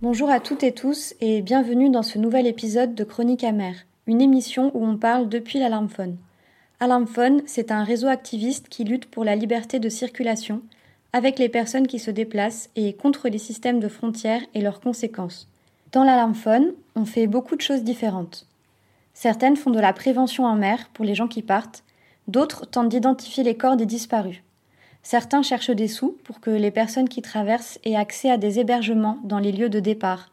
Bonjour à toutes et tous et bienvenue dans ce nouvel épisode de Chronique amère, une émission où on parle depuis l'Alarmphone. Alarmphone, c'est un réseau activiste qui lutte pour la liberté de circulation avec les personnes qui se déplacent et contre les systèmes de frontières et leurs conséquences. Dans l'Alarmphone, on fait beaucoup de choses différentes. Certaines font de la prévention en mer pour les gens qui partent, d'autres tentent d'identifier les corps des disparus. Certains cherchent des sous pour que les personnes qui traversent aient accès à des hébergements dans les lieux de départ.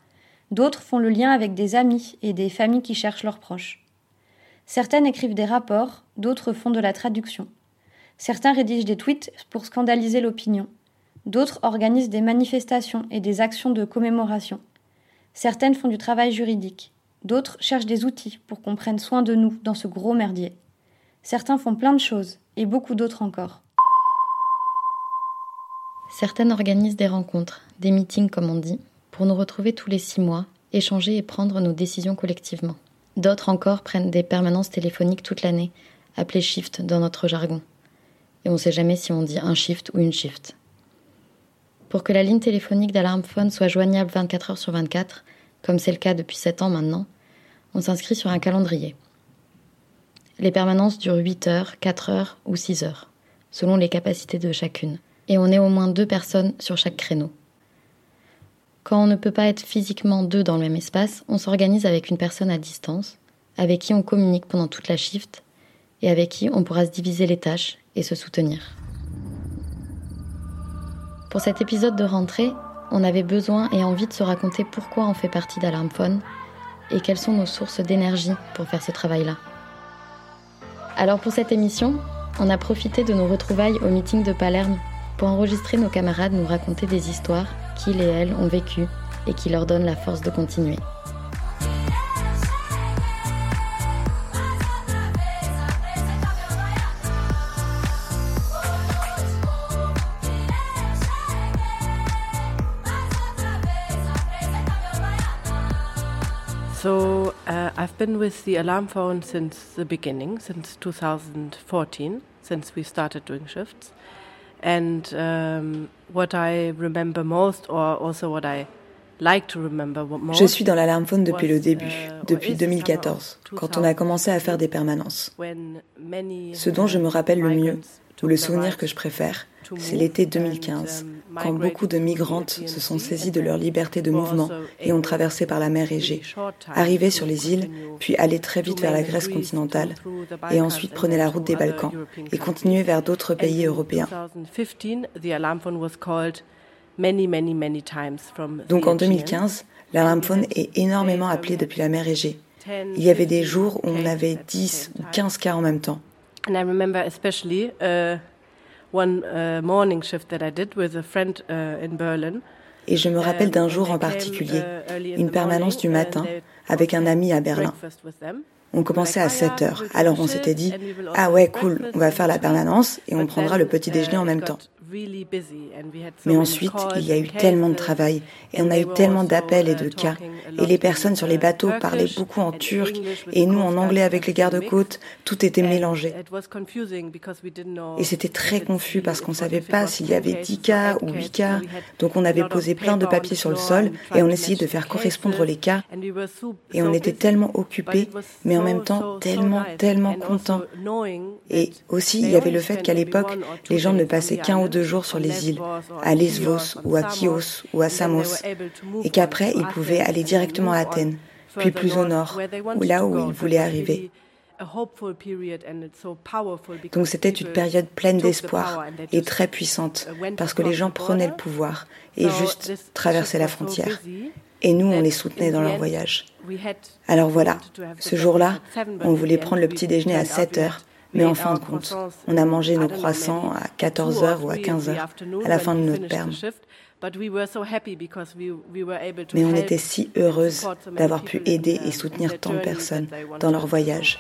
D'autres font le lien avec des amis et des familles qui cherchent leurs proches. Certaines écrivent des rapports, d'autres font de la traduction. Certains rédigent des tweets pour scandaliser l'opinion. D'autres organisent des manifestations et des actions de commémoration. Certaines font du travail juridique. D'autres cherchent des outils pour qu'on prenne soin de nous dans ce gros merdier. Certains font plein de choses, et beaucoup d'autres encore. Certaines organisent des rencontres, des meetings comme on dit, pour nous retrouver tous les six mois, échanger et prendre nos décisions collectivement. D'autres encore prennent des permanences téléphoniques toute l'année, appelées shift dans notre jargon. Et on ne sait jamais si on dit un shift ou une shift. Pour que la ligne téléphonique d'alarmphone soit joignable 24 heures sur 24, comme c'est le cas depuis 7 ans maintenant, on s'inscrit sur un calendrier. Les permanences durent 8 heures, 4 heures ou 6 heures, selon les capacités de chacune, et on est au moins deux personnes sur chaque créneau. Quand on ne peut pas être physiquement deux dans le même espace, on s'organise avec une personne à distance, avec qui on communique pendant toute la shift, et avec qui on pourra se diviser les tâches et se soutenir. Pour cet épisode de rentrée, on avait besoin et envie de se raconter pourquoi on fait partie d'Alarmphone et quelles sont nos sources d'énergie pour faire ce travail-là. Alors pour cette émission, on a profité de nos retrouvailles au meeting de Palerme pour enregistrer nos camarades nous raconter des histoires qu'ils et elles ont vécues et qui leur donnent la force de continuer. So uh, I've been with the alarm phone since the beginning, since 2014, since we started doing shifts. And um, what I remember most, or also what I like to remember most, Je suis dans l'alarme phone depuis le début, uh, depuis 2014, quand on a commencé à faire des permanences. Ce dont je me rappelle le mieux, ou le souvenir que je préfère, c'est l'été 2015, quand beaucoup de migrantes se sont saisies de leur liberté de mouvement et ont traversé par la mer Égée, arrivaient sur les îles, puis allaient très vite vers la Grèce continentale, et ensuite prenaient la route des Balkans et continuaient vers d'autres pays européens. Donc en 2015, l'alarmphone est énormément appelé depuis la mer Égée. Il y avait des jours où on avait 10 ou 15 cas en même temps. One uh, morning shift that I did with a friend uh, in Berlin. Et je me rappelle d'un jour en particulier, uh, une permanence du matin avec un ami à Berlin. On commençait à 7 heures, alors on s'était dit, ah ouais, cool, on va faire la permanence et on prendra le petit déjeuner en même temps. Mais ensuite, il y a eu tellement de travail et on a eu tellement d'appels et de cas. Et les personnes sur les bateaux parlaient beaucoup en turc et nous en anglais avec les gardes-côtes. Tout était mélangé. Et c'était très confus parce qu'on ne savait pas s'il y avait 10 cas ou 8 cas. Donc on avait posé plein de papiers sur le sol et on essayait de faire correspondre les cas. Et on était tellement occupés, mais en même temps tellement, tellement contents. Et aussi, il y avait le fait qu'à l'époque, les gens ne passaient qu'un ou deux jours sur les îles, à Lesvos ou à Chios ou à Samos, et qu'après ils pouvaient aller directement à Athènes, puis plus au nord, ou là où ils voulaient arriver. Donc c'était une période pleine d'espoir et très puissante, parce que les gens prenaient le pouvoir et juste traversaient la frontière. Et nous, on les soutenait dans leur voyage. Alors voilà, ce jour-là, on voulait prendre le petit déjeuner à 7 heures mais en fin de compte, on a mangé nos croissants à 14h ou à 15h, à la fin de notre perme. Mais on était si heureuses d'avoir pu aider et soutenir tant de personnes dans leur voyage.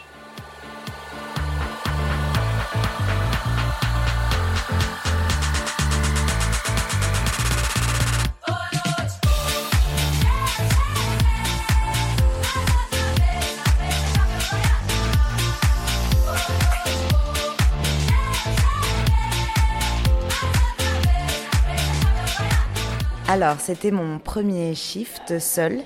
Alors, c'était mon premier shift seul.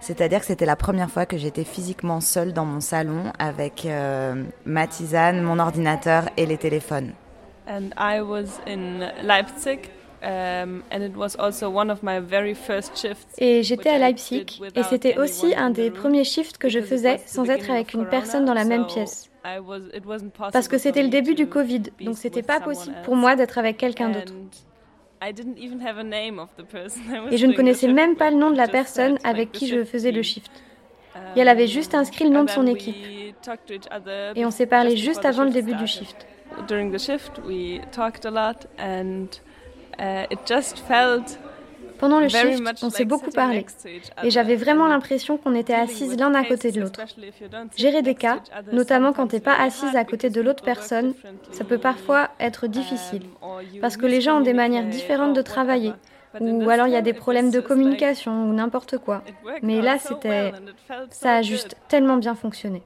C'est-à-dire que c'était la première fois que j'étais physiquement seule dans mon salon avec euh, ma tisane, mon ordinateur et les téléphones. And I was in Leipzig Um, et j'étais à Leipzig et c'était aussi un des premiers shifts que je faisais sans être avec une personne dans la même pièce. Parce que c'était le début du Covid, donc c'était pas possible pour moi d'être avec quelqu'un d'autre. Et je ne connaissais même pas le nom de la personne avec qui je faisais le shift. Et elle avait juste inscrit le nom de son équipe. Et on s'est parlé juste avant le début du shift. Uh, Pendant le shift, on s'est beaucoup parlé. et j'avais vraiment l'impression qu'on était assises l'un à côté de l'autre. Gérer des cas, notamment quand tu n'es pas assise à côté de l'autre personne, ça peut parfois être difficile. parce que les gens ont des manières différentes de travailler. ou alors il y a des problèmes de communication ou n'importe quoi. Mais là, c'était ça a juste tellement bien fonctionné.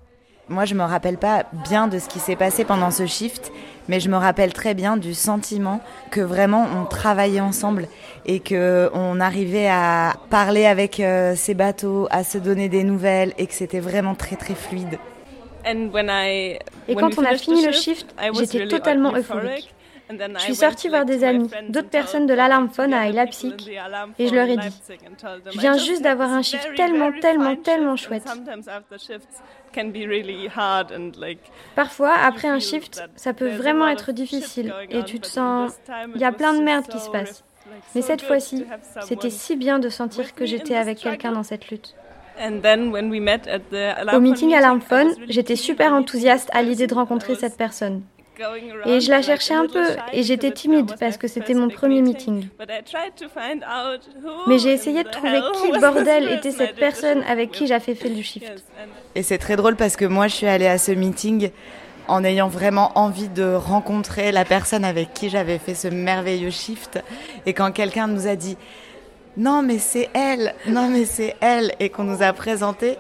Moi, je me rappelle pas bien de ce qui s'est passé pendant ce shift, mais je me rappelle très bien du sentiment que vraiment on travaillait ensemble et que on arrivait à parler avec euh, ces bateaux, à se donner des nouvelles et que c'était vraiment très très fluide. Et quand on a fini le shift, j'étais totalement euphorique. Je suis sortie voir des amis, d'autres personnes de l'Alarm Phone à Leipzig, et je leur ai dit Je viens juste d'avoir un shift tellement, tellement, tellement chouette. Parfois, après un shift, ça peut vraiment être difficile, et tu te sens. Il y a plein de merde qui se passe. Mais cette fois-ci, c'était si bien de sentir que j'étais avec quelqu'un dans cette lutte. Au meeting Alarm Phone, j'étais super enthousiaste à l'idée de rencontrer cette personne. Et je la cherchais un peu et j'étais timide parce que c'était mon premier meeting. Mais j'ai essayé de trouver qui bordel était cette personne avec qui j'avais fait le shift. Et c'est très drôle parce que moi je suis allée à ce meeting en ayant vraiment envie de rencontrer la personne avec qui j'avais fait ce merveilleux shift. Et quand quelqu'un nous a dit non mais c'est elle, non mais c'est elle, et qu'on nous a présenté,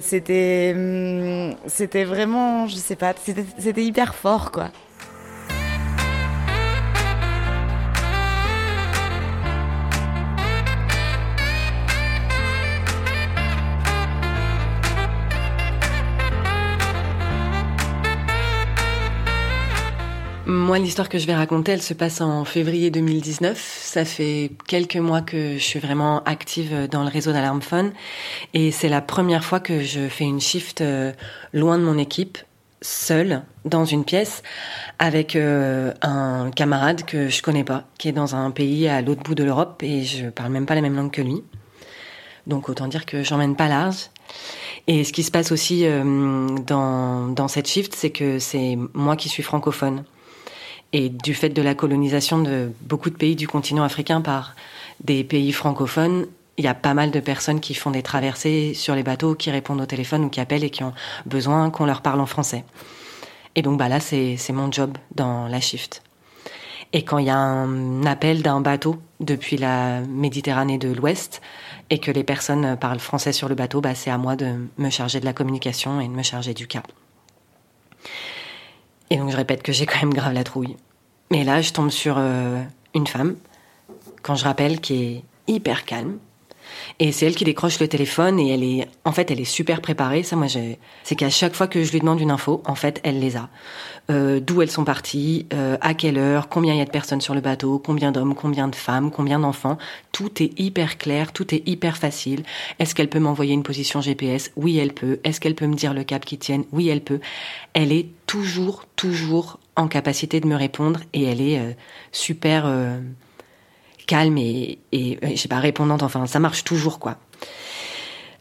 c'était hum, c'était vraiment je sais pas c'était hyper fort quoi Moi, l'histoire que je vais raconter, elle se passe en février 2019. Ça fait quelques mois que je suis vraiment active dans le réseau d'Alarmphone. Et c'est la première fois que je fais une shift euh, loin de mon équipe, seule, dans une pièce, avec euh, un camarade que je connais pas, qui est dans un pays à l'autre bout de l'Europe et je parle même pas la même langue que lui. Donc autant dire que j'emmène pas large. Et ce qui se passe aussi euh, dans, dans cette shift, c'est que c'est moi qui suis francophone. Et du fait de la colonisation de beaucoup de pays du continent africain par des pays francophones, il y a pas mal de personnes qui font des traversées sur les bateaux, qui répondent au téléphone ou qui appellent et qui ont besoin qu'on leur parle en français. Et donc bah là, c'est mon job dans la shift. Et quand il y a un appel d'un bateau depuis la Méditerranée de l'Ouest et que les personnes parlent français sur le bateau, bah c'est à moi de me charger de la communication et de me charger du cas. Et donc je répète que j'ai quand même grave la trouille. Mais là, je tombe sur euh, une femme, quand je rappelle, qui est hyper calme. Et c'est elle qui décroche le téléphone et elle est, en fait, elle est super préparée. Ça, moi, c'est qu'à chaque fois que je lui demande une info, en fait, elle les a. Euh, D'où elles sont parties, euh, à quelle heure, combien il y a de personnes sur le bateau, combien d'hommes, combien de femmes, combien d'enfants. Tout est hyper clair, tout est hyper facile. Est-ce qu'elle peut m'envoyer une position GPS Oui, elle peut. Est-ce qu'elle peut me dire le cap qui tienne? Oui, elle peut. Elle est toujours, toujours en capacité de me répondre et elle est euh, super euh, calme et, et je sais pas répondante. Enfin, ça marche toujours quoi.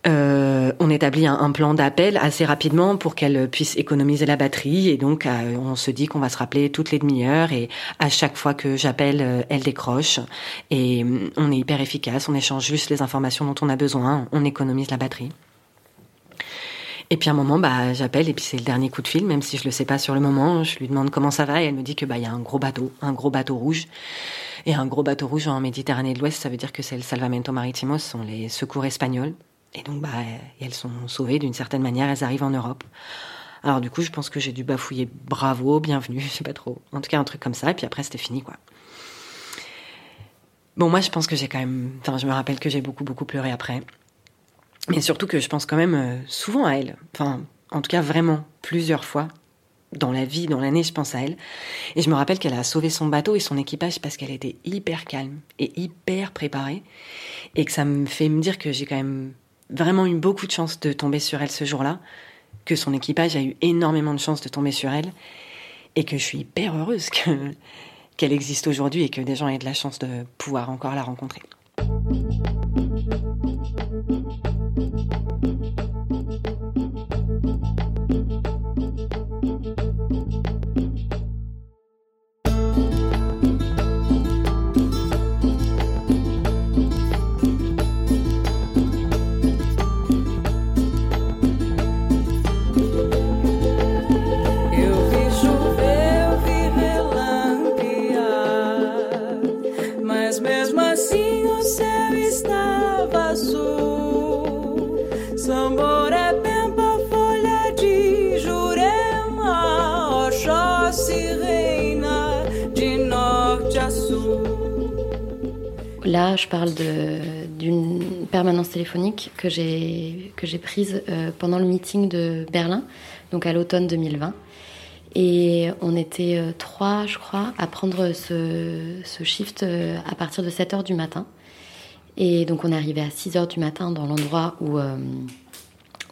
Euh, on établit un, plan d'appel assez rapidement pour qu'elle puisse économiser la batterie et donc on se dit qu'on va se rappeler toutes les demi-heures et à chaque fois que j'appelle, elle décroche et on est hyper efficace, on échange juste les informations dont on a besoin, on économise la batterie. Et puis à un moment, bah, j'appelle et puis c'est le dernier coup de fil, même si je le sais pas sur le moment. Je lui demande comment ça va et elle me dit que bah il y a un gros bateau, un gros bateau rouge. Et un gros bateau rouge en Méditerranée de l'Ouest, ça veut dire que c'est le Salvamento Maritimo, ce sont les secours espagnols. Et donc bah elles sont sauvées d'une certaine manière, elles arrivent en Europe. Alors du coup, je pense que j'ai dû bafouiller bravo, bienvenue, je sais pas trop. En tout cas, un truc comme ça. Et puis après, c'était fini quoi. Bon, moi, je pense que j'ai quand même. Enfin, je me rappelle que j'ai beaucoup, beaucoup pleuré après. Mais surtout que je pense quand même euh, souvent à elle. Enfin, en tout cas, vraiment, plusieurs fois. Dans la vie, dans l'année, je pense à elle. Et je me rappelle qu'elle a sauvé son bateau et son équipage parce qu'elle était hyper calme et hyper préparée. Et que ça me fait me dire que j'ai quand même vraiment eu beaucoup de chance de tomber sur elle ce jour-là. Que son équipage a eu énormément de chance de tomber sur elle. Et que je suis hyper heureuse que, qu'elle existe aujourd'hui et que des gens aient de la chance de pouvoir encore la rencontrer. Je parle d'une permanence téléphonique que j'ai prise euh, pendant le meeting de Berlin, donc à l'automne 2020. Et on était euh, trois, je crois, à prendre ce, ce shift euh, à partir de 7 h du matin. Et donc on est arrivé à 6 h du matin dans l'endroit où,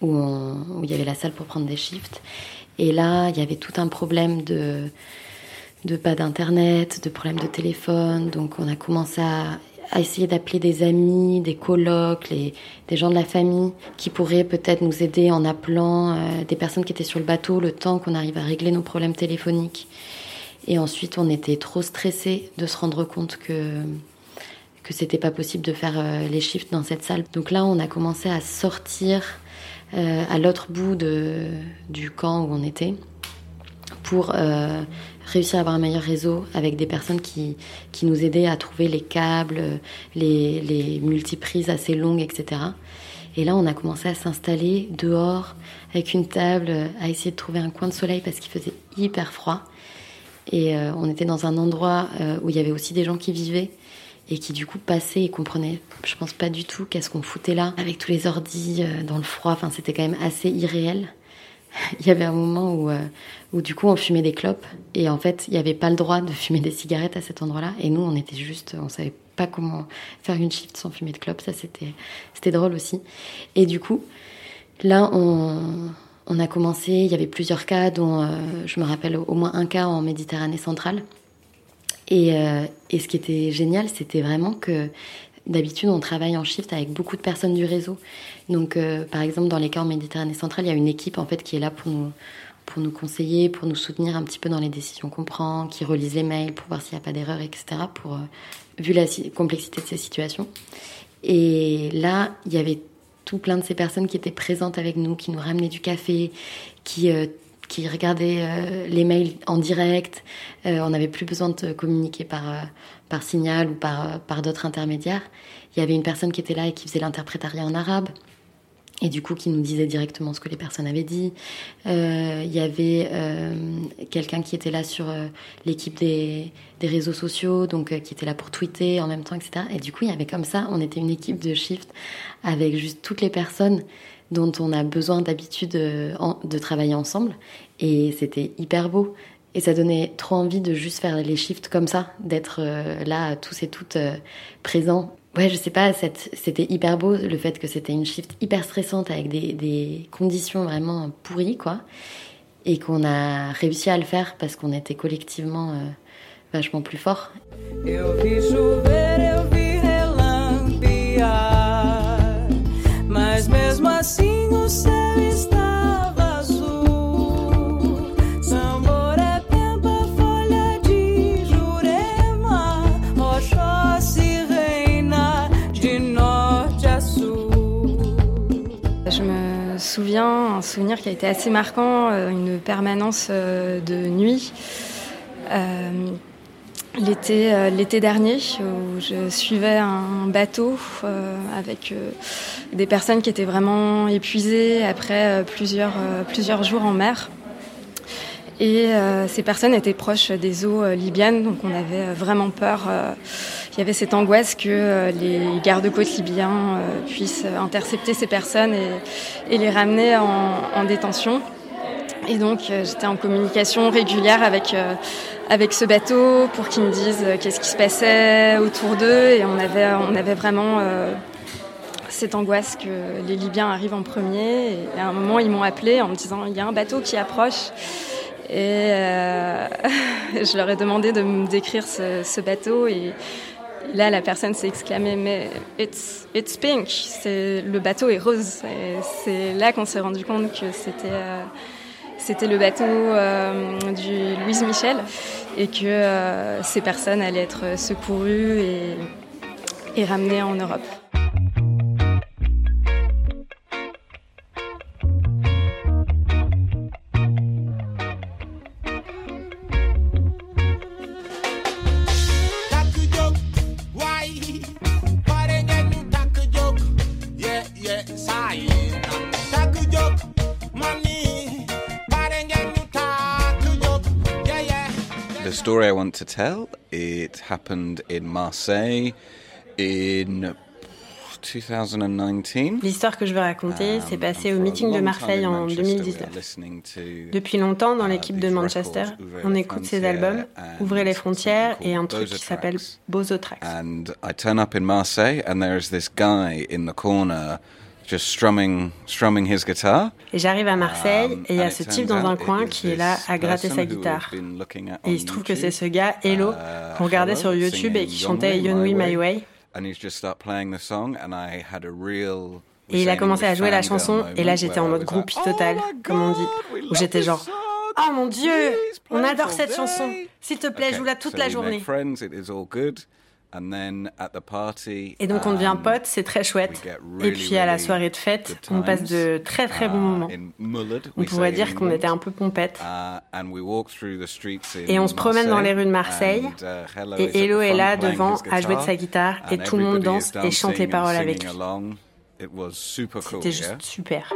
où, où, il y avait la salle pour prendre des shifts. Et là, il y avait tout un problème de, de pas d'internet, de problèmes de téléphone. Donc on a commencé à à essayer d'appeler des amis, des colocs, les, des gens de la famille qui pourraient peut-être nous aider en appelant euh, des personnes qui étaient sur le bateau le temps qu'on arrive à régler nos problèmes téléphoniques. Et ensuite, on était trop stressés de se rendre compte que que c'était pas possible de faire euh, les shifts dans cette salle. Donc là, on a commencé à sortir euh, à l'autre bout du camp où on était pour réussir à avoir un meilleur réseau avec des personnes qui, qui nous aidaient à trouver les câbles, les, les multiprises assez longues, etc. Et là, on a commencé à s'installer dehors avec une table, à essayer de trouver un coin de soleil parce qu'il faisait hyper froid. Et euh, on était dans un endroit euh, où il y avait aussi des gens qui vivaient et qui du coup passaient et comprenaient, je pense pas du tout qu'est-ce qu'on foutait là avec tous les ordis euh, dans le froid. Enfin, c'était quand même assez irréel. il y avait un moment où, euh, où du coup on fumait des clopes et en fait il n'y avait pas le droit de fumer des cigarettes à cet endroit-là et nous on était juste, on savait pas comment faire une shift sans fumer de clopes, ça c'était c'était drôle aussi. Et du coup là on, on a commencé, il y avait plusieurs cas dont euh, je me rappelle au moins un cas en Méditerranée centrale. Et, euh, et ce qui était génial, c'était vraiment que D'habitude, on travaille en shift avec beaucoup de personnes du réseau. Donc, euh, par exemple, dans les cas en Méditerranée centrale, il y a une équipe en fait qui est là pour nous, pour nous conseiller, pour nous soutenir un petit peu dans les décisions qu'on prend, qui relise les mails pour voir s'il n'y a pas d'erreur, etc. Pour, euh, vu la complexité de ces situations. Et là, il y avait tout plein de ces personnes qui étaient présentes avec nous, qui nous ramenaient du café, qui euh, qui regardaient les mails en direct. On n'avait plus besoin de communiquer par, par signal ou par, par d'autres intermédiaires. Il y avait une personne qui était là et qui faisait l'interprétariat en arabe. Et du coup, qui nous disait directement ce que les personnes avaient dit. il y avait quelqu'un qui était là sur l'équipe des, des, réseaux sociaux, donc qui était là pour tweeter en même temps, etc. Et du coup, il y avait comme ça, on était une équipe de shift avec juste toutes les personnes dont on a besoin d'habitude euh, de travailler ensemble. Et c'était hyper beau. Et ça donnait trop envie de juste faire les shifts comme ça, d'être euh, là tous et toutes euh, présents. Ouais, je sais pas, c'était hyper beau le fait que c'était une shift hyper stressante avec des, conditions vraiment pourries, quoi. Et qu'on a réussi à le faire parce qu'on était collectivement vachement plus forts. Qui a été assez marquant, euh, une permanence euh, de nuit. Euh, l'été, dernier, où je suivais un bateau avec des personnes qui étaient vraiment épuisées après plusieurs, plusieurs jours en mer. Et ces personnes étaient proches des eaux libyennes, donc on avait vraiment peur. Qu'il y avait cette angoisse que les gardes-côtes libyens puissent intercepter ces personnes et, les ramener en, détention. Et donc j'étais en communication régulière avec avec ce bateau pour qu'ils me disent qu'est-ce qui se passait autour d'eux et on avait on avait vraiment cette angoisse que les Libyens arrivent en premier. Et à un moment, ils m'ont appelé en me disant il y a un bateau qui approche. Et euh, je leur ai demandé de me décrire ce, bateau. Là, la personne s'est exclamée mais it's, it's pink. Le bateau est rose. C'est là qu'on s'est rendu compte que c'était. Euh, le bateau euh, du Louise Michel et que ces personnes allaient être secourues et ramenées en Europe. Story I want to tell. It happened in Marseille in 2019. L'histoire que je veux raconter s'est passée au meeting de Marseille en 2019. Depuis longtemps, dans l'équipe de Manchester, on écoute ces albums, Ouvrez les frontières et un truc qui s'appelle Bozo Tracks. And I turn up in Marseille and there is this guy in the corner just strumming, strumming his guitar. Et j'arrive à Marseille um, et il y a ce type dans un coin qui est là à gratter sa guitare. Et il se trouve que c'est ce gars, Hello, uh, qu'on regardait sur YouTube et qui chantait Yonwi My Way. Et il a commencé à jouer la chanson et là j'étais en mode groupie total, oh comme on dit, où j'étais genre Oh mon dieu, on adore cette chanson. S'il te plaît, joue-la toute la journée. Et donc on devient um, potes, c'est très chouette. Et puis à la soirée de fête, on passe de très très bons moments. On pourrait dire qu'on était un peu pompettes. Et on se promène dans les rues de Marseille. Uh, et Hello est là devant à jouer de sa guitare et tout le monde danse et chante les paroles avec lui. C'était juste super.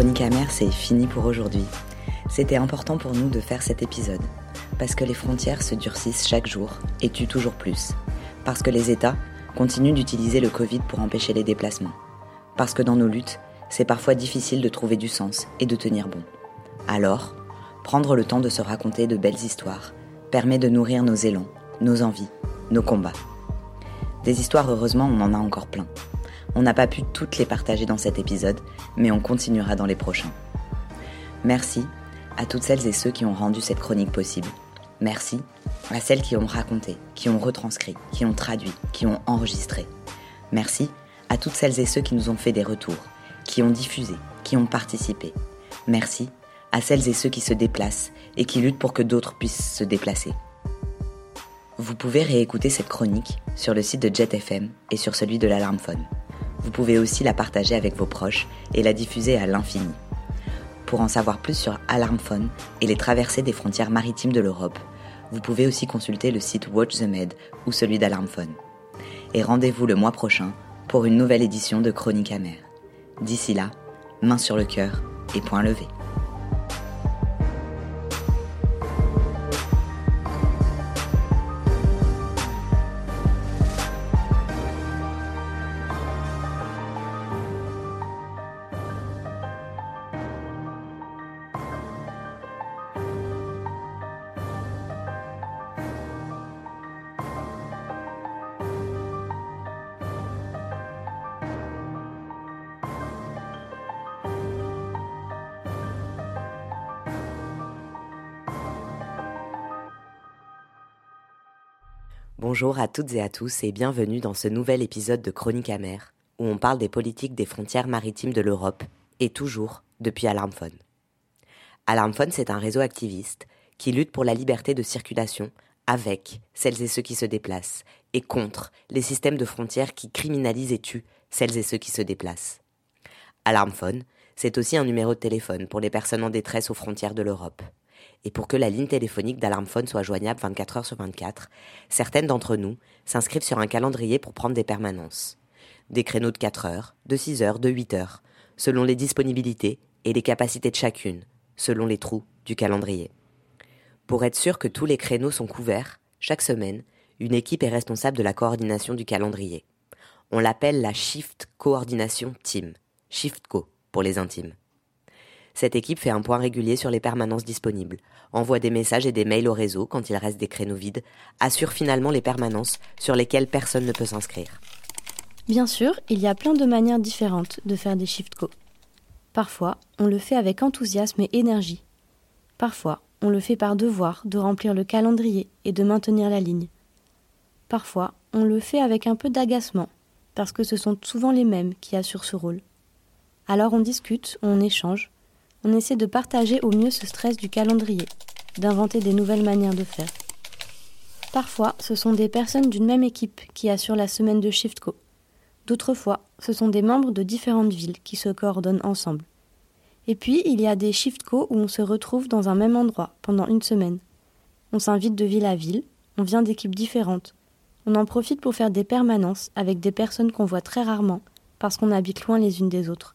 Chronique c'est fini pour aujourd'hui. C'était important pour nous de faire cet épisode, parce que les frontières se durcissent chaque jour et tuent toujours plus, parce que les États continuent d'utiliser le Covid pour empêcher les déplacements, parce que dans nos luttes, c'est parfois difficile de trouver du sens et de tenir bon. Alors, prendre le temps de se raconter de belles histoires permet de nourrir nos élans, nos envies, nos combats. Des histoires, heureusement, on en a encore plein. On n'a pas pu toutes les partager dans cet épisode, mais on continuera dans les prochains. Merci à toutes celles et ceux qui ont rendu cette chronique possible. Merci à celles qui ont raconté, qui ont retranscrit, qui ont traduit, qui ont enregistré. Merci à toutes celles et ceux qui nous ont fait des retours, qui ont diffusé, qui ont participé. Merci à celles et ceux qui se déplacent et qui luttent pour que d'autres puissent se déplacer. Vous pouvez réécouter cette chronique sur le site de JetFM et sur celui de l'Alarmphone. Vous pouvez aussi la partager avec vos proches et la diffuser à l'infini. Pour en savoir plus sur Alarmphone et les traversées des frontières maritimes de l'Europe, vous pouvez aussi consulter le site Watch the Med ou celui d'Alarmphone. Et rendez-vous le mois prochain pour une nouvelle édition de Chronique amère. D'ici là, main sur le cœur et point levé. Bonjour à toutes et à tous et bienvenue dans ce nouvel épisode de Chronique amère où on parle des politiques des frontières maritimes de l'Europe et toujours depuis Alarmphone. Alarmphone, c'est un réseau activiste qui lutte pour la liberté de circulation avec celles et ceux qui se déplacent et contre les systèmes de frontières qui criminalisent et tuent celles et ceux qui se déplacent. Alarmphone, C'est aussi un numéro de téléphone pour les personnes en détresse aux frontières de l'Europe. Et pour que la ligne téléphonique d'Alarmphone soit joignable 24 heures sur 24, certaines d'entre nous s'inscrivent sur un calendrier pour prendre des permanences. Des créneaux de 4 heures, de 6 heures, de 8 heures, selon les disponibilités et les capacités de chacune, selon les trous du calendrier. Pour être sûr que tous les créneaux sont couverts, chaque semaine, une équipe est responsable de la coordination du calendrier. On l'appelle la Shift Coordination Team, ShiftCo pour les intimes. Cette équipe fait un point régulier sur les permanences disponibles, envoie des messages et des mails au réseau quand il reste des créneaux vides, assure finalement les permanences sur lesquelles personne ne peut s'inscrire. Bien sûr, il y a plein de manières différentes de faire des shift co. Parfois, on le fait avec enthousiasme et énergie. Parfois, on le fait par devoir de remplir le calendrier et de maintenir la ligne. Parfois, on le fait avec un peu d'agacement, parce que ce sont souvent les mêmes qui assurent ce rôle. Alors on discute, on échange, on essaie de partager au mieux ce stress du calendrier, d'inventer des nouvelles manières de faire. Parfois, ce sont des personnes d'une même équipe qui assurent la semaine de ShiftCo. D'autres fois, ce sont des membres de différentes villes qui se coordonnent ensemble. Et puis, il y a des ShiftCo où on se retrouve dans un même endroit pendant une semaine. On s'invite de ville à ville, on vient d'équipes différentes. On en profite pour faire des permanences avec des personnes qu'on voit très rarement parce qu'on habite loin les unes des autres.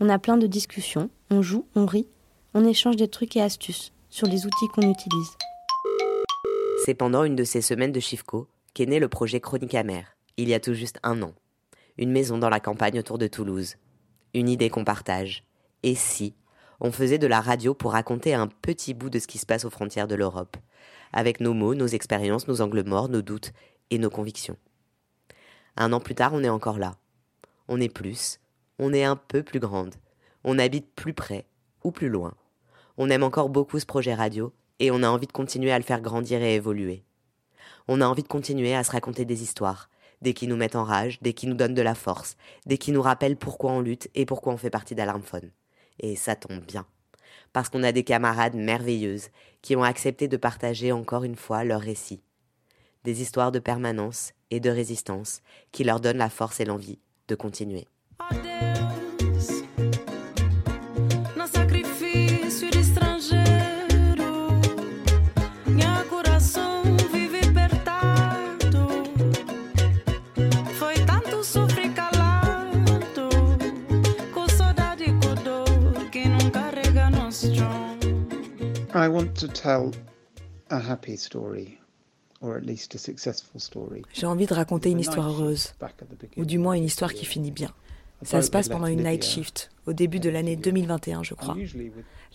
On a plein de discussions, on joue, on rit, on échange des trucs et astuces sur les outils qu'on utilise. C'est pendant une de ces semaines de Chifco qu'est né le projet Chronique amère, il y a tout juste un an. Une maison dans la campagne autour de Toulouse. Une idée qu'on partage. Et si on faisait de la radio pour raconter un petit bout de ce qui se passe aux frontières de l'Europe, avec nos mots, nos expériences, nos angles morts, nos doutes et nos convictions. Un an plus tard, on est encore là. On est plus, on est un peu plus grande. On habite plus près ou plus loin. On aime encore beaucoup ce projet radio et on a envie de continuer à le faire grandir et évoluer. On a envie de continuer à se raconter des histoires, des qui nous mettent en rage, des qui nous donnent de la force, des qui nous rappellent pourquoi on lutte et pourquoi on fait partie d'Alarmphone. Et ça tombe bien. Parce qu'on a des camarades merveilleuses qui ont accepté de partager encore une fois leurs récits. Des histoires de permanence et de résistance qui leur donnent la force et l'envie de continuer. I want to tell a happy story. J'ai envie de raconter une histoire heureuse, ou du moins une histoire qui finit bien. Ça se passe pendant une night shift, au début de l'année 2021, je crois.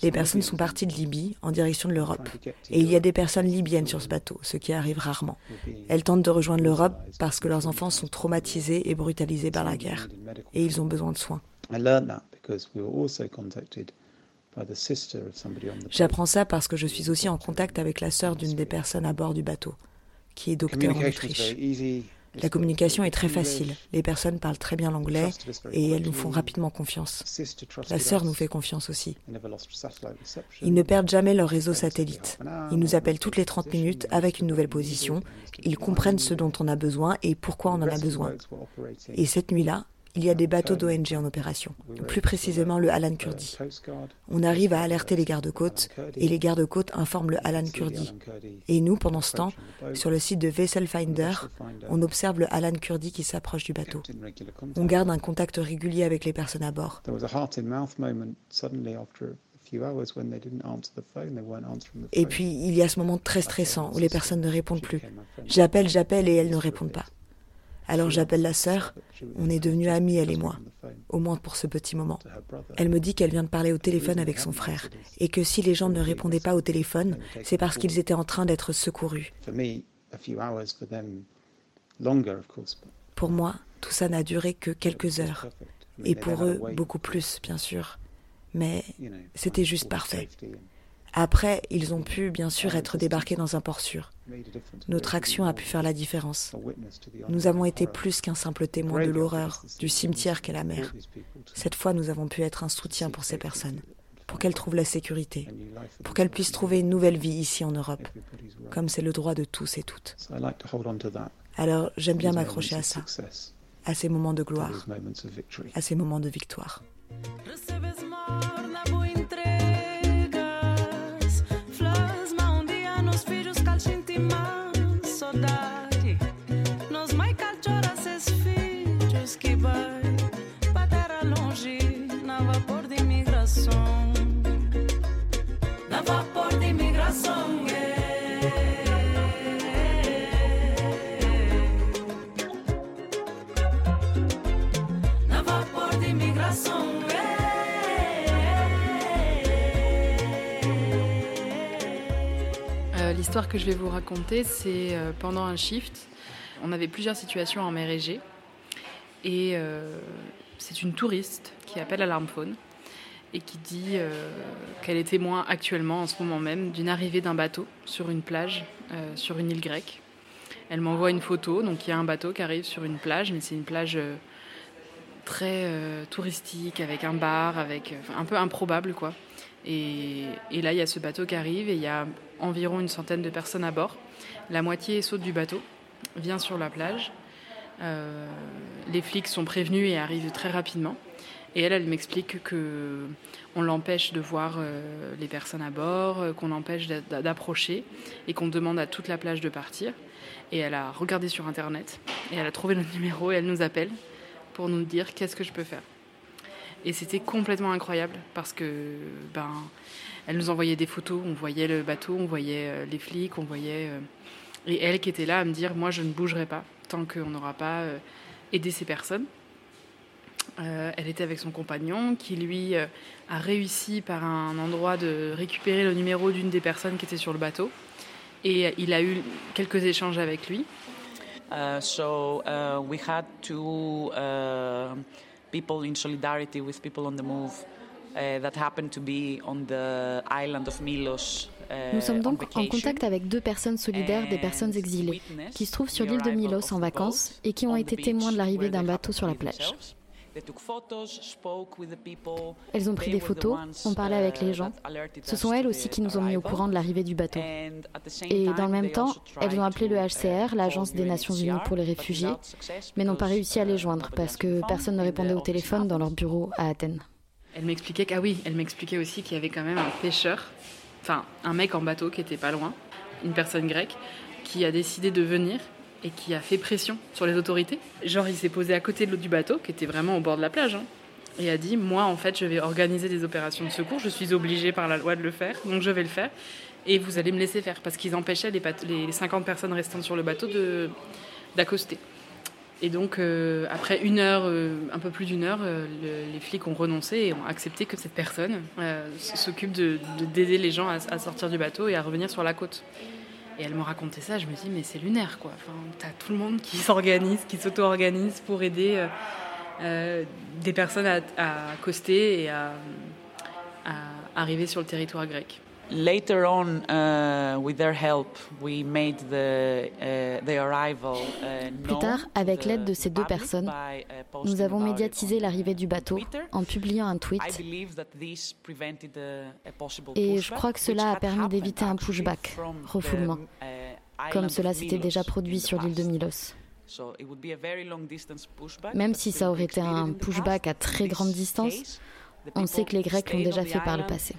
Les personnes sont parties de Libye en direction de l'Europe. Et il y a des personnes libyennes sur ce bateau, ce qui arrive rarement. Elles tentent de rejoindre l'Europe parce que leurs enfants sont traumatisés et brutalisés par la guerre. Et ils ont besoin de soins. J'apprends ça parce que je suis aussi en contact avec la sœur d'une des personnes à bord du bateau, qui est docteur en Autriche. La communication est très facile. Les personnes parlent très bien l'anglais et elles nous font rapidement confiance. La sœur nous fait confiance aussi. Ils ne perdent jamais leur réseau satellite. Ils nous appellent toutes les 30 minutes avec une nouvelle position. Ils comprennent ce dont on a besoin et pourquoi on en a besoin. Et cette nuit-là, il y a des bateaux d'ONG en opération, plus précisément le Alan Kurdi. On arrive à alerter les gardes-côtes et les gardes-côtes informent le Alan Kurdi. Et nous, pendant ce temps, sur le site de Vessel Finder, on observe le Alan Kurdi qui s'approche du bateau. On garde un contact régulier avec les personnes à bord. Et puis, il y a ce moment très stressant où les personnes ne répondent plus. J'appelle, j'appelle et elles ne répondent pas. Alors j'appelle la sœur, on est devenus amis, elle et moi, au moins pour ce petit moment. Elle me dit qu'elle vient de parler au téléphone avec son frère, et que si les gens ne répondaient pas au téléphone, c'est parce qu'ils étaient en train d'être secourus. Pour moi, tout ça n'a duré que quelques heures, et pour eux, beaucoup plus, bien sûr. Mais c'était juste parfait. Après, ils ont pu, bien sûr, être débarqués dans un port sûr. Notre action a pu faire la différence. Nous avons été plus qu'un simple témoin de l'horreur, du cimetière qu'est la mer. Cette fois, nous avons pu être un soutien pour ces personnes, pour qu'elles trouvent la sécurité, pour qu'elles puissent trouver une nouvelle vie ici en Europe, comme c'est le droit de tous et toutes. Alors, j'aime bien m'accrocher à ça, à ces moments de gloire, à ces moments de victoire. L'histoire que je vais vous raconter, c'est euh, pendant un shift. On avait plusieurs situations en mer Égée. Et euh, c'est une touriste qui appelle Alarmphone et qui dit euh, qu'elle est témoin actuellement, en ce moment même, d'une arrivée d'un bateau sur une plage, sur une île grecque. Elle m'envoie une photo, donc il y a un bateau qui arrive sur une plage, mais c'est une plage très touristique, avec un bar, avec un peu improbable quoi. Et, là, il y a ce bateau qui arrive et il y a environ une centaine de personnes à bord. La moitié saute du bateau, vient sur la plage. Euh, les flics sont prévenus et arrivent très rapidement. Et elle, elle m'explique que on l'empêche de voir euh, les personnes à bord, euh, qu'on l'empêche d'approcher et qu'on demande à toute la plage de partir. Et elle a regardé sur internet et elle a trouvé notre numéro et elle nous appelle pour nous dire qu'est-ce que je peux faire. Et c'était complètement incroyable parce que ben, elle nous envoyait des photos, on voyait le bateau, on voyait euh, les flics, on voyait. Euh, et elle qui était là à me dire Moi, je ne bougerai pas tant qu'on n'aura pas euh, aidé ces personnes. elle était avec son compagnon qui, lui, a réussi par un endroit de récupérer le numéro d'une des personnes qui était sur le bateau. Et il a eu quelques échanges avec lui. So uh, we had to. Uh, people in solidarity with people on the move uh, that happened to be on the island of Milos. Uh, Nous sommes donc en contact avec deux personnes solidaires des personnes exilées qui se trouvent sur l'île de Milos en vacances et qui ont été témoins de l'arrivée d'un bateau sur la plage. Elles ont pris des photos, ont parlé avec les gens. Ce sont elles aussi qui nous ont mis au courant de l'arrivée du bateau. Et dans le même temps, elles ont appelé le HCR, l'Agence des Nations Unies pour les réfugiés, mais n'ont pas réussi à les joindre parce que personne ne répondait au téléphone dans leur bureau à Athènes. Elle m'expliquait ah oui, elle m'expliquait aussi qu'il y avait quand même un pêcheur, enfin un mec en bateau qui était pas loin, une personne grecque, qui a décidé de venir et qui a fait pression sur les autorités. Genre, il s'est posé à côté de l'eau du bateau, qui était vraiment au bord de la plage, hein, et a dit Moi, en fait, je vais organiser des opérations de secours, je suis obligé par la loi de le faire, donc je vais le faire, et vous allez me laisser faire, parce qu'ils empêchaient les, les 50 personnes restantes sur le bateau d'accoster. Et donc, euh, après une heure, euh, un peu plus d'une heure, euh, les flics ont renoncé et ont accepté que cette personne s'occupe de, d'aider les gens à, sortir du bateau et à revenir sur la côte. Et elle me racontait ça, je me dis, mais c'est lunaire, quoi. T'as tout le monde qui s'organise, qui s'auto-organise pour aider des personnes à, à accoster et à arriver sur le territoire grec. Later on, uh, with their help, we made the, uh, the arrival, uh, Plus tard, avec l'aide de ces deux personnes, nous avons médiatisé l'arrivée du bateau en publiant un tweet. Et je crois que cela a permis d'éviter un pushback, refoulement, comme cela s'était déjà produit sur l'île de Milos. Même si ça aurait été un pushback à très grande distance, on sait que les Grecs l'ont déjà fait par le passé.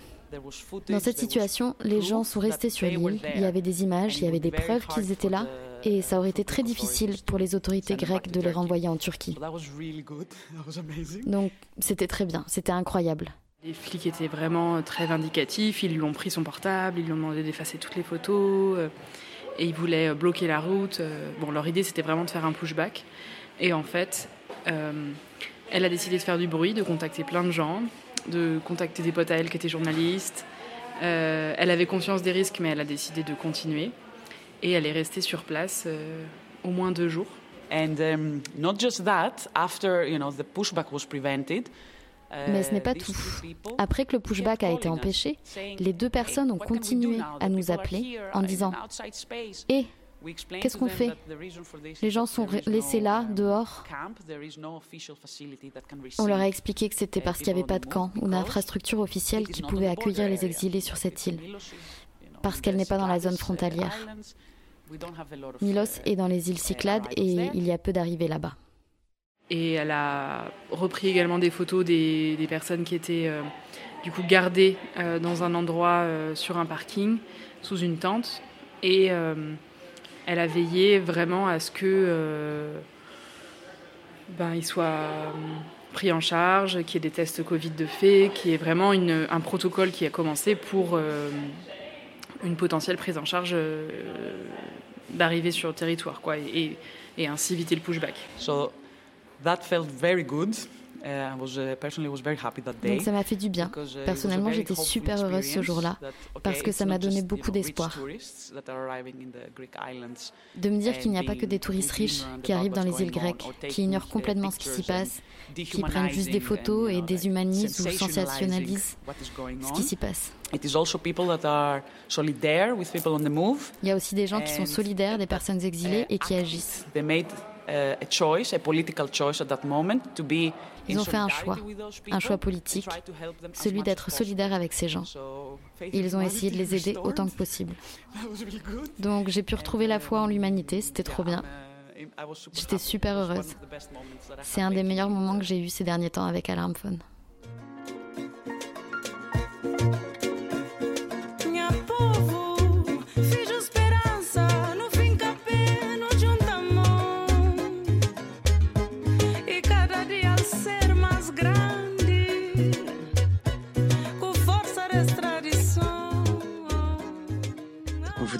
Dans cette situation, les gens sont restés sur l'île, il y avait des images, il y avait des preuves qu'ils étaient là, et ça aurait été très difficile pour les autorités grecques de les renvoyer en Turquie. Donc c'était très bien, c'était incroyable. Les flics étaient vraiment très vindicatifs, ils lui ont pris son portable, ils lui ont demandé d'effacer toutes les photos, euh, et ils voulaient euh, bloquer la route. Euh, bon, leur idée c'était vraiment de faire un pushback, et en fait, elle a décidé de faire du bruit, de contacter plein de gens, de contacter des potes à elle qui étaient journalistes. Euh, elle avait conscience des risques, mais elle a décidé de continuer. Et elle est restée sur place euh, au moins deux jours. And um, not just that, after you know the pushback was prevented. Mais ce n'est pas tout. Après que le pushback a été empêché, les deux personnes ont continué à nous appeler en disant Et Qu'est-ce qu'on fait? Les gens sont laissés là, dehors. On leur a expliqué que c'était parce qu'il n'y avait pas de camp ou d'infrastructure officielle qui pouvait accueillir les exilés sur cette île, parce qu'elle n'est pas dans la zone frontalière. Milos est dans les îles Cyclades et il y a peu d'arrivées là-bas. Et elle a repris également des photos des, personnes qui étaient euh, du coup gardées euh, dans un endroit euh, sur un parking, sous une tente. Et elle a veillé vraiment à ce que ben, ils soient pris en charge, qu'il y ait des tests Covid de fait, qu'il y ait vraiment un protocole qui a commencé pour une potentielle prise en charge d'arriver sur le territoire, quoi, et, et ainsi éviter le pushback. So that felt very good. Uh, was, uh, was very happy that day Donc ça m'a fait du bien. Uh, Personnellement, j'étais super heureuse ce jour-là parce que ça m'a donné beaucoup d'espoir. De me dire qu'il n'y a pas que des touristes riches qui arrivent dans les îles grecques, qui ignorent complètement ce qui s'y passe, qui prennent juste des photos et déshumanisent ou sensationnalisent ce qui s'y passe. Il y a aussi des gens qui sont solidaires des personnes exilées et qui agissent. Ils ont fait un choix, un choix politique, celui d'être solidaire avec ces gens. ils ont essayé de les aider autant que possible. Donc j'ai pu retrouver la foi en l'humanité, c'était trop bien. J'étais super heureuse. C'est un des meilleurs moments que j'ai eu ces derniers temps avec Alarm.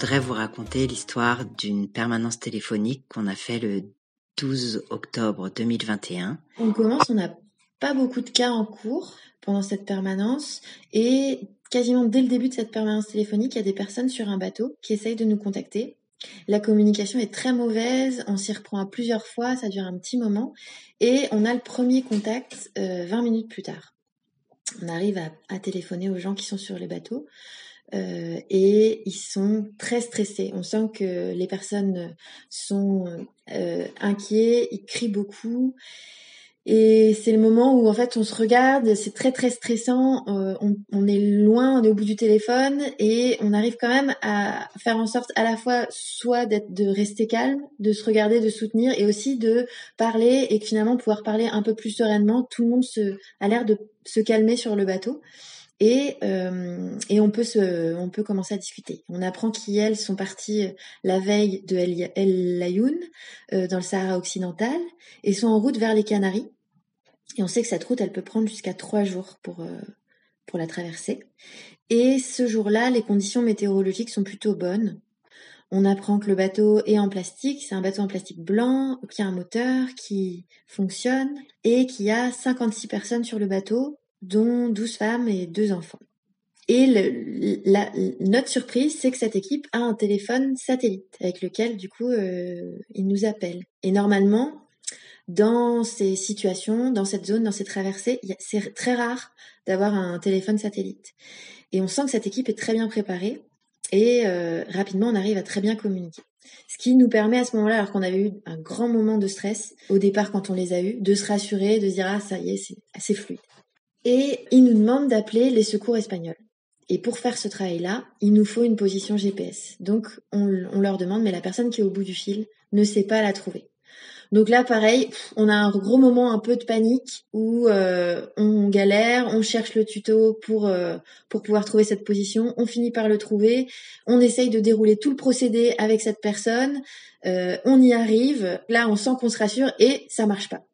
Vous raconter l'histoire d'une permanence téléphonique qu'on a fait le 12 octobre 2021. On commence, on n'a pas beaucoup de cas en cours pendant cette permanence et quasiment dès le début de cette permanence téléphonique, il y a des personnes sur un bateau qui essayent de nous contacter. La communication est très mauvaise, on s'y reprend à plusieurs fois, ça dure un petit moment et on a le premier contact 20 euh, minutes plus tard. On arrive à, à téléphoner aux gens qui sont sur les bateaux. Euh, et ils sont très stressés. On sent que les personnes sont euh, inquiets, ils crient beaucoup. Et c'est le moment où en fait on se regarde, c'est très très stressant, euh, on, est loin, on est au bout du téléphone et on arrive quand même à faire en sorte à la fois soit d'être de rester calme, de se regarder, de soutenir et aussi de parler et finalement pouvoir parler un peu plus sereinement. Tout le monde a l'air de se calmer sur le bateau. Et, euh, et on peut se, on peut commencer à discuter. On apprend qu'elles sont parties euh, la veille de El, Layoun euh, dans le Sahara occidental et sont en route vers les Canaries. Et on sait que cette route, elle peut prendre jusqu'à trois jours pour pour la traverser. Et ce jour-là, les conditions météorologiques sont plutôt bonnes. On apprend que le bateau est en plastique, c'est un bateau en plastique blanc, qui a un moteur, qui fonctionne, et qu'il y a 56 personnes sur le bateau, dont 12 femmes et deux enfants. Et la, notre surprise, c'est que cette équipe a un téléphone satellite avec lequel, du coup, euh, ils nous appellent. Et normalement, dans ces situations, dans cette zone, dans ces traversées, c'est très rare d'avoir un téléphone satellite. Et on sent que cette équipe est très bien préparée et euh, rapidement, on arrive à très bien communiquer. Ce qui nous permet à ce moment-là, alors qu'on avait eu un grand moment de stress au départ quand on les a eus, de se rassurer, de se dire ah ça y est, c'est assez fluide et ils nous demandent d'appeler les secours espagnols. Et pour faire ce travail-là, il nous faut une position GPS. Donc on, leur demande, mais la personne qui est au bout du fil ne sait pas la trouver. Donc là, pareil, on a un gros moment un peu de panique où euh, on galère, on cherche le tuto pour euh, pour pouvoir trouver cette position, on finit par le trouver, on essaye de dérouler tout le procédé avec cette personne, euh, on y arrive, là on sent qu'on se rassure et ça marche pas.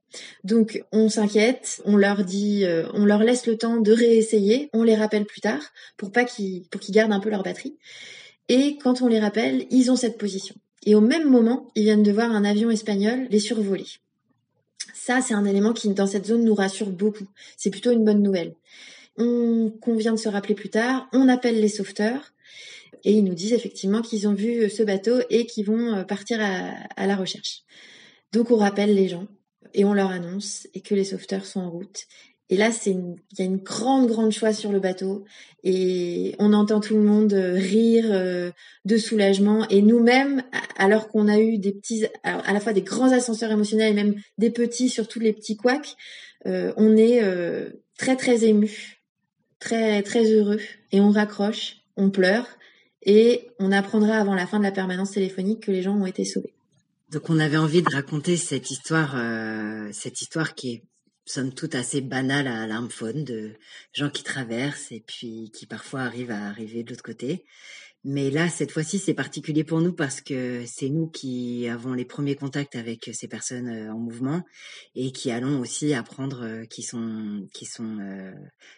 Donc on s'inquiète, on leur dit, euh, on leur laisse le temps de réessayer, on les rappelle plus tard pour pas qu'ils gardent un peu leur batterie. Et quand on les rappelle, ils ont cette position. Et au même moment, ils viennent de voir un avion espagnol les survoler. Ça, c'est un élément qui, dans cette zone, nous rassure beaucoup. C'est plutôt une bonne nouvelle. On convient de se rappeler plus tard, on appelle les sauveteurs, et ils nous disent effectivement qu'ils ont vu ce bateau et qu'ils vont euh, partir à, à la recherche. Donc on rappelle les gens, et on leur annonce et que les sauveteurs sont en route. Et là, c'est il y a une grande, grande joie sur le bateau et on entend tout le monde euh, rire euh, de soulagement. Et nous-mêmes, alors qu'on a eu des petits, à la fois des grands ascenseurs émotionnels et même des petits, surtout les petits couacs, euh, on est très, très ému, très, très heureux et on raccroche, on pleure et on apprendra avant la fin de la permanence téléphonique que les gens ont été sauvés. Donc on avait envie de raconter cette histoire, euh, cette histoire qui est somme toute assez banale à l'armphone de gens qui traversent et puis qui parfois arrivent à arriver de l'autre côté. Mais là, cette fois-ci, c'est particulier pour nous parce que c'est nous qui avons les premiers contacts avec ces personnes euh, en mouvement et qui allons aussi apprendre euh, qui sont qui sont euh,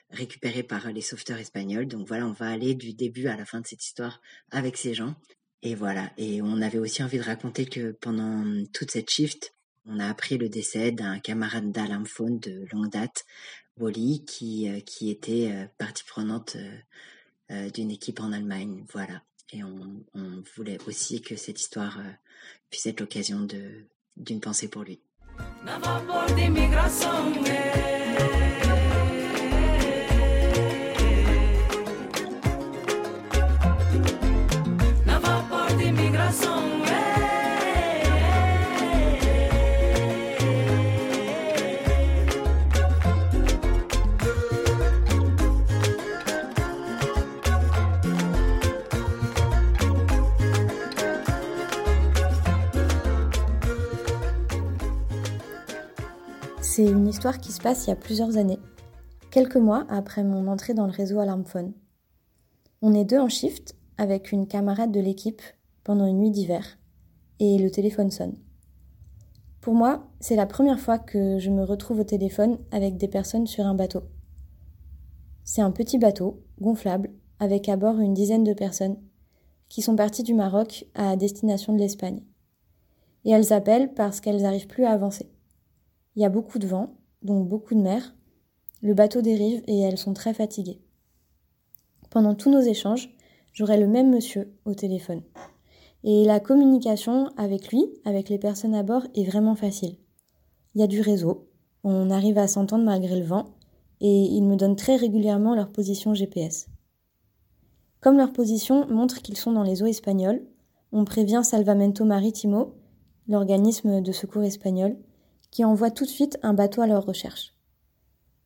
récupérés par les sauveteurs espagnols. Donc voilà, on va aller du début à la fin de cette histoire avec ces gens. Et voilà. Et on avait aussi envie de raconter que pendant toute cette shift, on a appris le décès d'un camarade d'Alamphone de longue date, Wally, qui, qui était partie prenante euh, d'une équipe en Allemagne. Voilà. Et on, on, voulait aussi que cette histoire euh, puisse être l'occasion d'une pensée pour lui. C'est une histoire qui se passe il y a plusieurs années, quelques mois après mon entrée dans le réseau Alarmphone. On est deux en shift avec une camarade de l'équipe pendant une nuit d'hiver et le téléphone sonne. Pour moi, c'est la première fois que je me retrouve au téléphone avec des personnes sur un bateau. C'est un petit bateau, gonflable, avec à bord une dizaine de personnes qui sont parties du Maroc à destination de l'Espagne. Et elles appellent parce qu'elles n'arrivent plus à avancer. Il y a beaucoup de vent, donc beaucoup de mer. Le bateau dérive et elles sont très fatiguées. Pendant tous nos échanges, j'aurai le même monsieur au téléphone. Et la communication avec lui, avec les personnes à bord, est vraiment facile. Il y a du réseau, on arrive à s'entendre malgré le vent, et ils me donnent très régulièrement leur position GPS. Comme leur position montre qu'ils sont dans les eaux espagnoles, on prévient Salvamento Maritimo, l'organisme de secours espagnol, qui envoient tout de suite un bateau à leur recherche.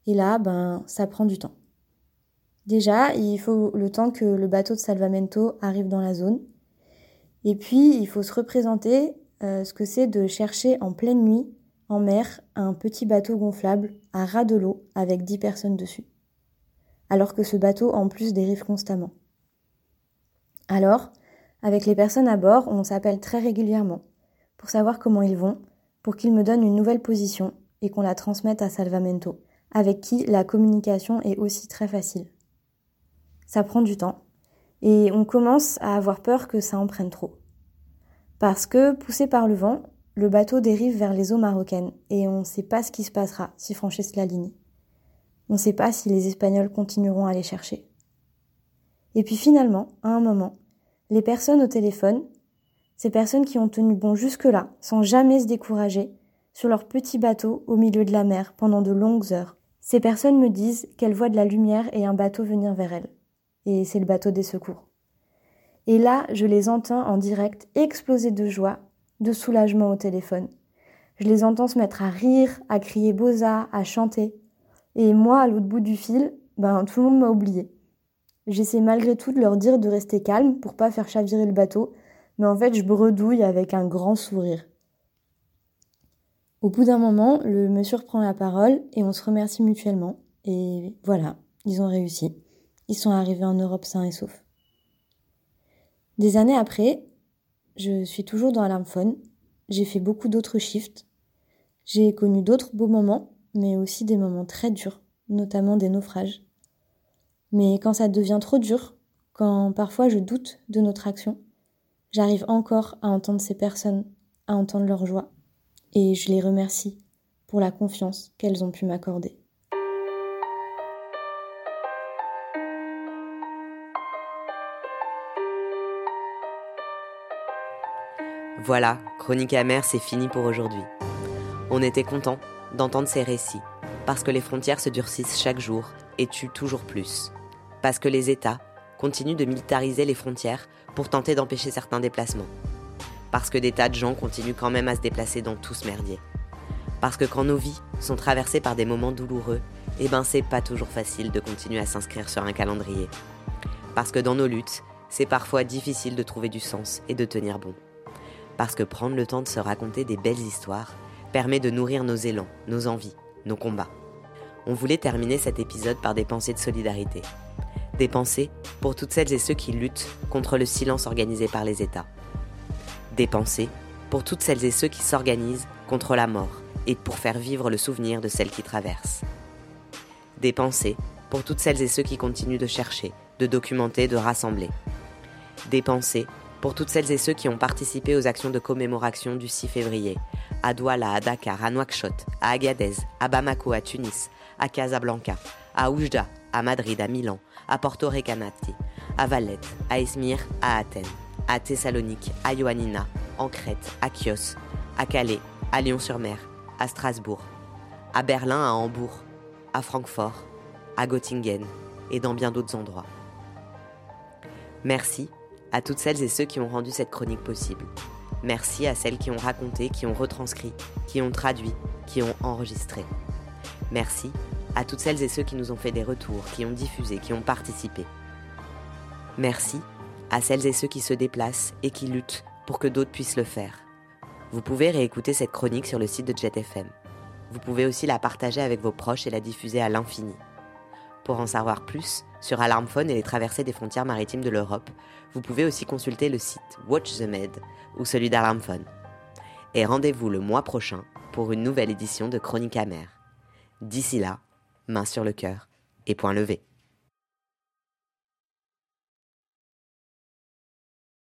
Et là, ben, ça prend du temps. Déjà, il faut le temps que le bateau de salvamento arrive dans la zone. Et puis, il faut se représenter euh, ce que c'est de chercher en pleine nuit, en mer, un petit bateau gonflable à ras de l'eau avec dix personnes dessus. Alors que ce bateau, en plus, dérive constamment. Alors, avec les personnes à bord, on s'appelle très régulièrement pour savoir comment ils vont, pour qu'il me donne une nouvelle position et qu'on la transmette à Salvamento, avec qui la communication est aussi très facile. Ça prend du temps et on commence à avoir peur que ça en prenne trop. Parce que, poussé par le vent, le bateau dérive vers les eaux marocaines et on ne sait pas ce qui se passera s'ils franchissent la ligne. On ne sait pas si les Espagnols continueront à les chercher. Et puis finalement, à un moment, les personnes au téléphone ces personnes qui ont tenu bon jusque-là, sans jamais se décourager, sur leur petit bateau au milieu de la mer pendant de longues heures. Ces personnes me disent qu'elles voient de la lumière et un bateau venir vers elles. Et c'est le bateau des secours. Et là, je les entends en direct exploser de joie, de soulagement au téléphone. Je les entends se mettre à rire, à crier Boza, à chanter. Et moi, à l'autre bout du fil, ben, tout le monde m'a oublié. J'essaie malgré tout de leur dire de rester calme pour pas faire chavirer le bateau, mais en fait je bredouille avec un grand sourire. Au bout d'un moment, le monsieur reprend la parole et on se remercie mutuellement. Et voilà, ils ont réussi. Ils sont arrivés en Europe sains et saufs. Des années après, je suis toujours dans l'Alamphone. J'ai fait beaucoup d'autres shifts. J'ai connu d'autres beaux moments, mais aussi des moments très durs, notamment des naufrages. Mais quand ça devient trop dur, quand parfois je doute de notre action, J'arrive encore à entendre ces personnes, à entendre leur joie, et je les remercie pour la confiance qu'elles ont pu m'accorder. Voilà, Chronique amère, c'est fini pour aujourd'hui. On était content d'entendre ces récits, parce que les frontières se durcissent chaque jour et tuent toujours plus. Parce que les États continuent de militariser les frontières pour tenter d'empêcher certains déplacements. Parce que des tas de gens continuent quand même à se déplacer dans tout ce merdier. Parce que quand nos vies sont traversées par des moments douloureux, eh ben c'est pas toujours facile de continuer à s'inscrire sur un calendrier. Parce que dans nos luttes, c'est parfois difficile de trouver du sens et de tenir bon. Parce que prendre le temps de se raconter des belles histoires permet de nourrir nos élans, nos envies, nos combats. On voulait terminer cet épisode par des pensées de solidarité. Des pensées pour toutes celles et ceux qui luttent contre le silence organisé par les États. Des pensées pour toutes celles et ceux qui s'organisent contre la mort et pour faire vivre le souvenir de celles qui traversent. Des pensées pour toutes celles et ceux qui continuent de chercher, de documenter, de rassembler. Des pensées pour toutes celles et ceux qui ont participé aux actions de commémoration du 6 février, à Douala, à Dakar, à Nouakchott, à Agadez, à Bamako, à Tunis, à Casablanca, à Oujda, à Madrid, à Milan, à Porto Recanati, à Vallette, à Izmir, à Athènes, à Thessalonique, à Ioannina, en Crète, à Chios, à Calais, à Lyon-sur-Mer, à Strasbourg, à Berlin, à Hambourg, à Francfort, à Göttingen et dans bien d'autres endroits. Merci à toutes celles et ceux qui ont rendu cette chronique possible. Merci à celles qui ont raconté, qui ont retranscrit, qui ont traduit, qui ont enregistré. Merci à toutes celles et ceux qui nous ont fait des retours, qui ont diffusé, qui ont participé. Merci à celles et ceux qui se déplacent et qui luttent pour que d'autres puissent le faire. Vous pouvez réécouter cette chronique sur le site de JetFM. Vous pouvez aussi la partager avec vos proches et la diffuser à l'infini. Pour en savoir plus sur Alarmphone et les traversées des frontières maritimes de l'Europe, vous pouvez aussi consulter le site Watch the Med ou celui d'Alarmphone. Et rendez-vous le mois prochain pour une nouvelle édition de Chronique amère. D'ici là, main sur le cœur et point levé.